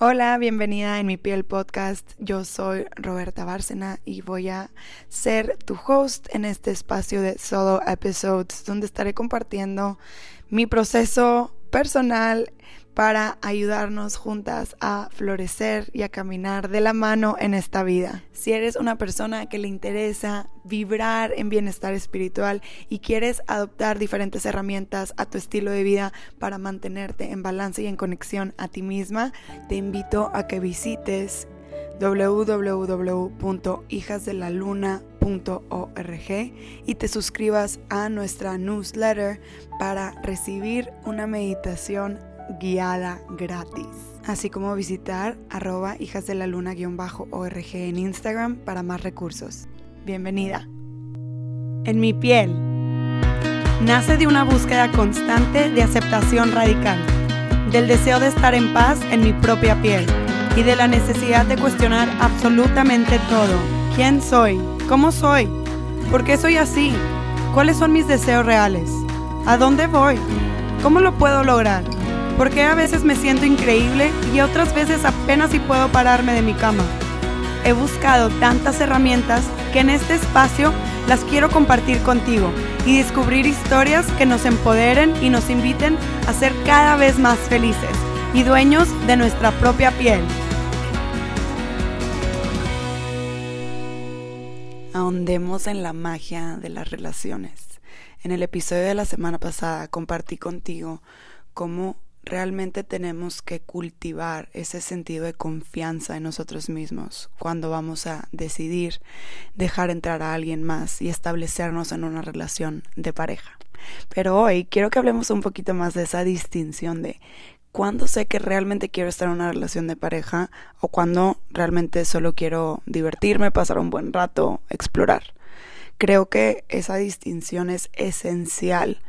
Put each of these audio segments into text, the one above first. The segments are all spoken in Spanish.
Hola, bienvenida en mi piel podcast. Yo soy Roberta Bárcena y voy a ser tu host en este espacio de solo episodes donde estaré compartiendo mi proceso personal para ayudarnos juntas a florecer y a caminar de la mano en esta vida. Si eres una persona que le interesa vibrar en bienestar espiritual y quieres adoptar diferentes herramientas a tu estilo de vida para mantenerte en balance y en conexión a ti misma, te invito a que visites www.hijasdelaluna.org y te suscribas a nuestra newsletter para recibir una meditación guiada gratis, así como visitar arroba hijas de la luna-org en Instagram para más recursos. Bienvenida. En mi piel. Nace de una búsqueda constante de aceptación radical, del deseo de estar en paz en mi propia piel y de la necesidad de cuestionar absolutamente todo. ¿Quién soy? ¿Cómo soy? ¿Por qué soy así? ¿Cuáles son mis deseos reales? ¿A dónde voy? ¿Cómo lo puedo lograr? Porque a veces me siento increíble y otras veces apenas si puedo pararme de mi cama. He buscado tantas herramientas que en este espacio las quiero compartir contigo y descubrir historias que nos empoderen y nos inviten a ser cada vez más felices y dueños de nuestra propia piel. Ahondemos en la magia de las relaciones. En el episodio de la semana pasada compartí contigo cómo realmente tenemos que cultivar ese sentido de confianza en nosotros mismos cuando vamos a decidir dejar entrar a alguien más y establecernos en una relación de pareja. Pero hoy quiero que hablemos un poquito más de esa distinción de cuándo sé que realmente quiero estar en una relación de pareja o cuándo realmente solo quiero divertirme, pasar un buen rato, explorar. Creo que esa distinción es esencial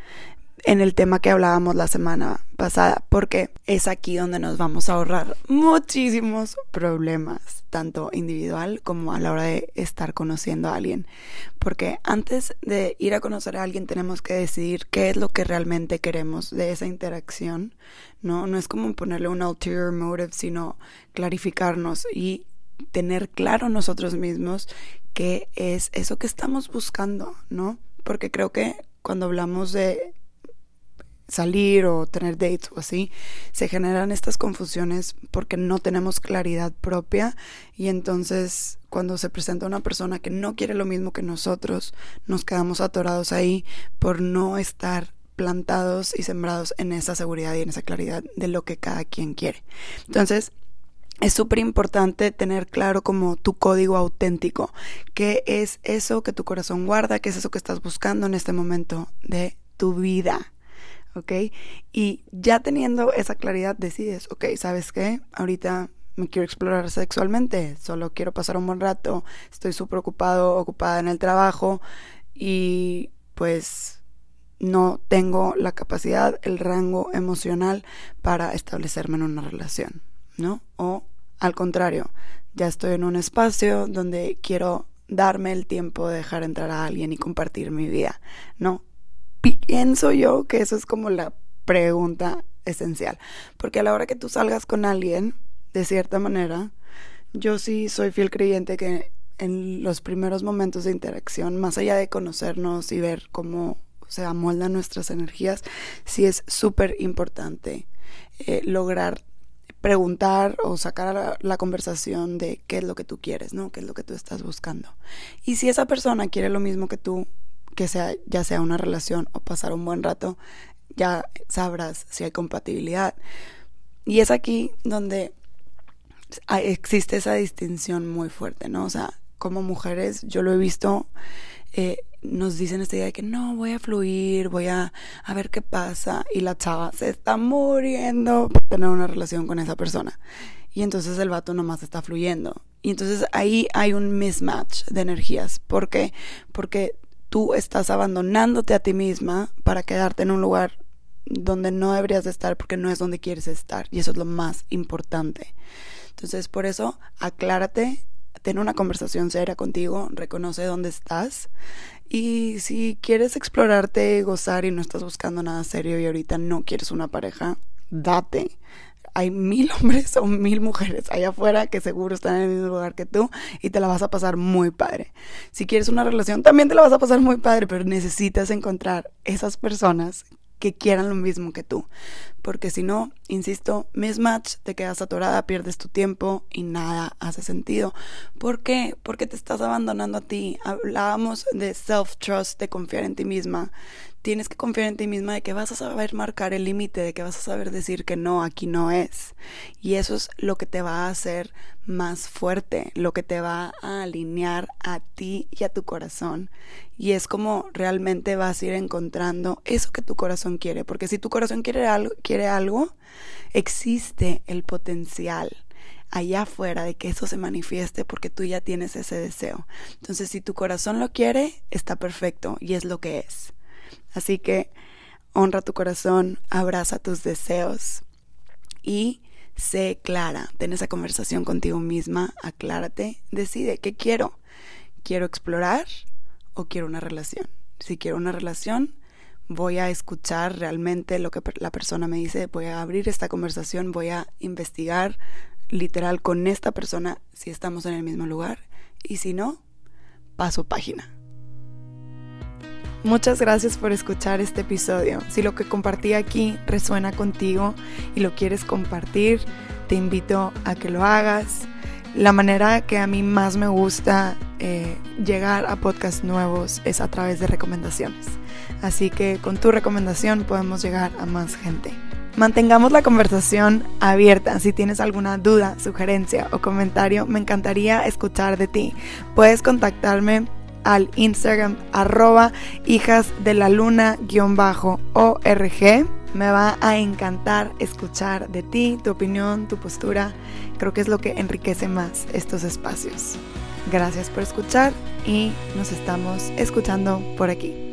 en el tema que hablábamos la semana pasada, porque es aquí donde nos vamos a ahorrar muchísimos problemas, tanto individual como a la hora de estar conociendo a alguien. Porque antes de ir a conocer a alguien tenemos que decidir qué es lo que realmente queremos de esa interacción, ¿no? No es como ponerle un ulterior motive, sino clarificarnos y tener claro nosotros mismos qué es eso que estamos buscando, ¿no? Porque creo que cuando hablamos de salir o tener dates o así, se generan estas confusiones porque no tenemos claridad propia y entonces cuando se presenta una persona que no quiere lo mismo que nosotros, nos quedamos atorados ahí por no estar plantados y sembrados en esa seguridad y en esa claridad de lo que cada quien quiere. Entonces, es súper importante tener claro como tu código auténtico, qué es eso que tu corazón guarda, qué es eso que estás buscando en este momento de tu vida. ¿Ok? Y ya teniendo esa claridad decides, ok, ¿sabes qué? Ahorita me quiero explorar sexualmente, solo quiero pasar un buen rato, estoy súper ocupado, ocupada en el trabajo y pues no tengo la capacidad, el rango emocional para establecerme en una relación, ¿no? O al contrario, ya estoy en un espacio donde quiero darme el tiempo de dejar entrar a alguien y compartir mi vida, ¿no? Pienso yo que eso es como la pregunta esencial. Porque a la hora que tú salgas con alguien, de cierta manera, yo sí soy fiel creyente que en los primeros momentos de interacción, más allá de conocernos y ver cómo se amoldan nuestras energías, sí es súper importante eh, lograr preguntar o sacar la, la, conversación de qué es lo que tú quieres, ¿no? ¿Qué es lo que tú estás buscando? Y si esa persona quiere lo mismo que tú, que sea ya sea una relación o pasar un buen rato, ya sabrás si hay compatibilidad. Y es aquí donde existe esa distinción muy fuerte, ¿no? O sea, como mujeres, yo lo he visto, eh, nos dicen esta idea de que no, voy a fluir, voy a, a ver qué pasa, y la chava se está muriendo por tener una relación con esa persona. Y entonces el vato nomás está fluyendo. Y entonces ahí hay un mismatch de energías. ¿Por qué? Porque tú estás abandonándote a ti misma para quedarte en un lugar donde no deberías de estar porque no es donde quieres estar y eso es lo más importante. Entonces, por eso, aclárate, ten una conversación seria contigo, reconoce dónde estás y si quieres explorarte, gozar y no estás buscando nada serio y ahorita no quieres una pareja, date. Hay mil hombres o mil mujeres allá afuera que seguro están en el mismo lugar que tú y te la vas a pasar muy padre. Si quieres una relación, también te la vas a pasar muy padre, pero necesitas encontrar esas personas que quieran lo mismo que tú. Porque si no, insisto, mismatch, te quedas atorada, pierdes tu tiempo y nada hace sentido. ¿Por qué? Porque te estás abandonando a ti. Hablábamos de self-trust, de confiar en ti misma tienes que confiar en ti misma de que vas a saber marcar el límite, de que vas a saber decir que no, aquí no es. Y eso es lo que te va a hacer más fuerte, lo que te va a alinear a ti y a tu corazón. Y es como realmente vas a ir encontrando eso que tu corazón quiere, porque si tu corazón quiere algo, quiere algo existe el potencial allá afuera de que eso se manifieste porque tú ya tienes ese deseo. Entonces, si tu corazón lo quiere, está perfecto y es lo que es. Así que honra tu corazón, abraza tus deseos y sé clara. Ten esa conversación contigo misma, aclárate, decide qué quiero. ¿Quiero explorar o quiero una relación? Si quiero una relación, voy a escuchar realmente lo que la persona me dice, voy a abrir esta conversación, voy a investigar literal con esta persona si estamos en el mismo lugar y si no, paso página. Muchas gracias por escuchar este episodio. Si lo que compartí aquí resuena contigo y lo quieres compartir, te invito a que lo hagas. La manera que a mí más me gusta eh, llegar a podcasts nuevos es a través de recomendaciones. Así que con tu recomendación podemos llegar a más gente. Mantengamos la conversación abierta. Si tienes alguna duda, sugerencia o comentario, me encantaría escuchar de ti. Puedes contactarme al Instagram arroba hijas de la luna guion bajo org. Me va a encantar escuchar de ti, tu opinión, tu postura. Creo que es lo que enriquece más estos espacios. Gracias por escuchar y nos estamos escuchando por aquí.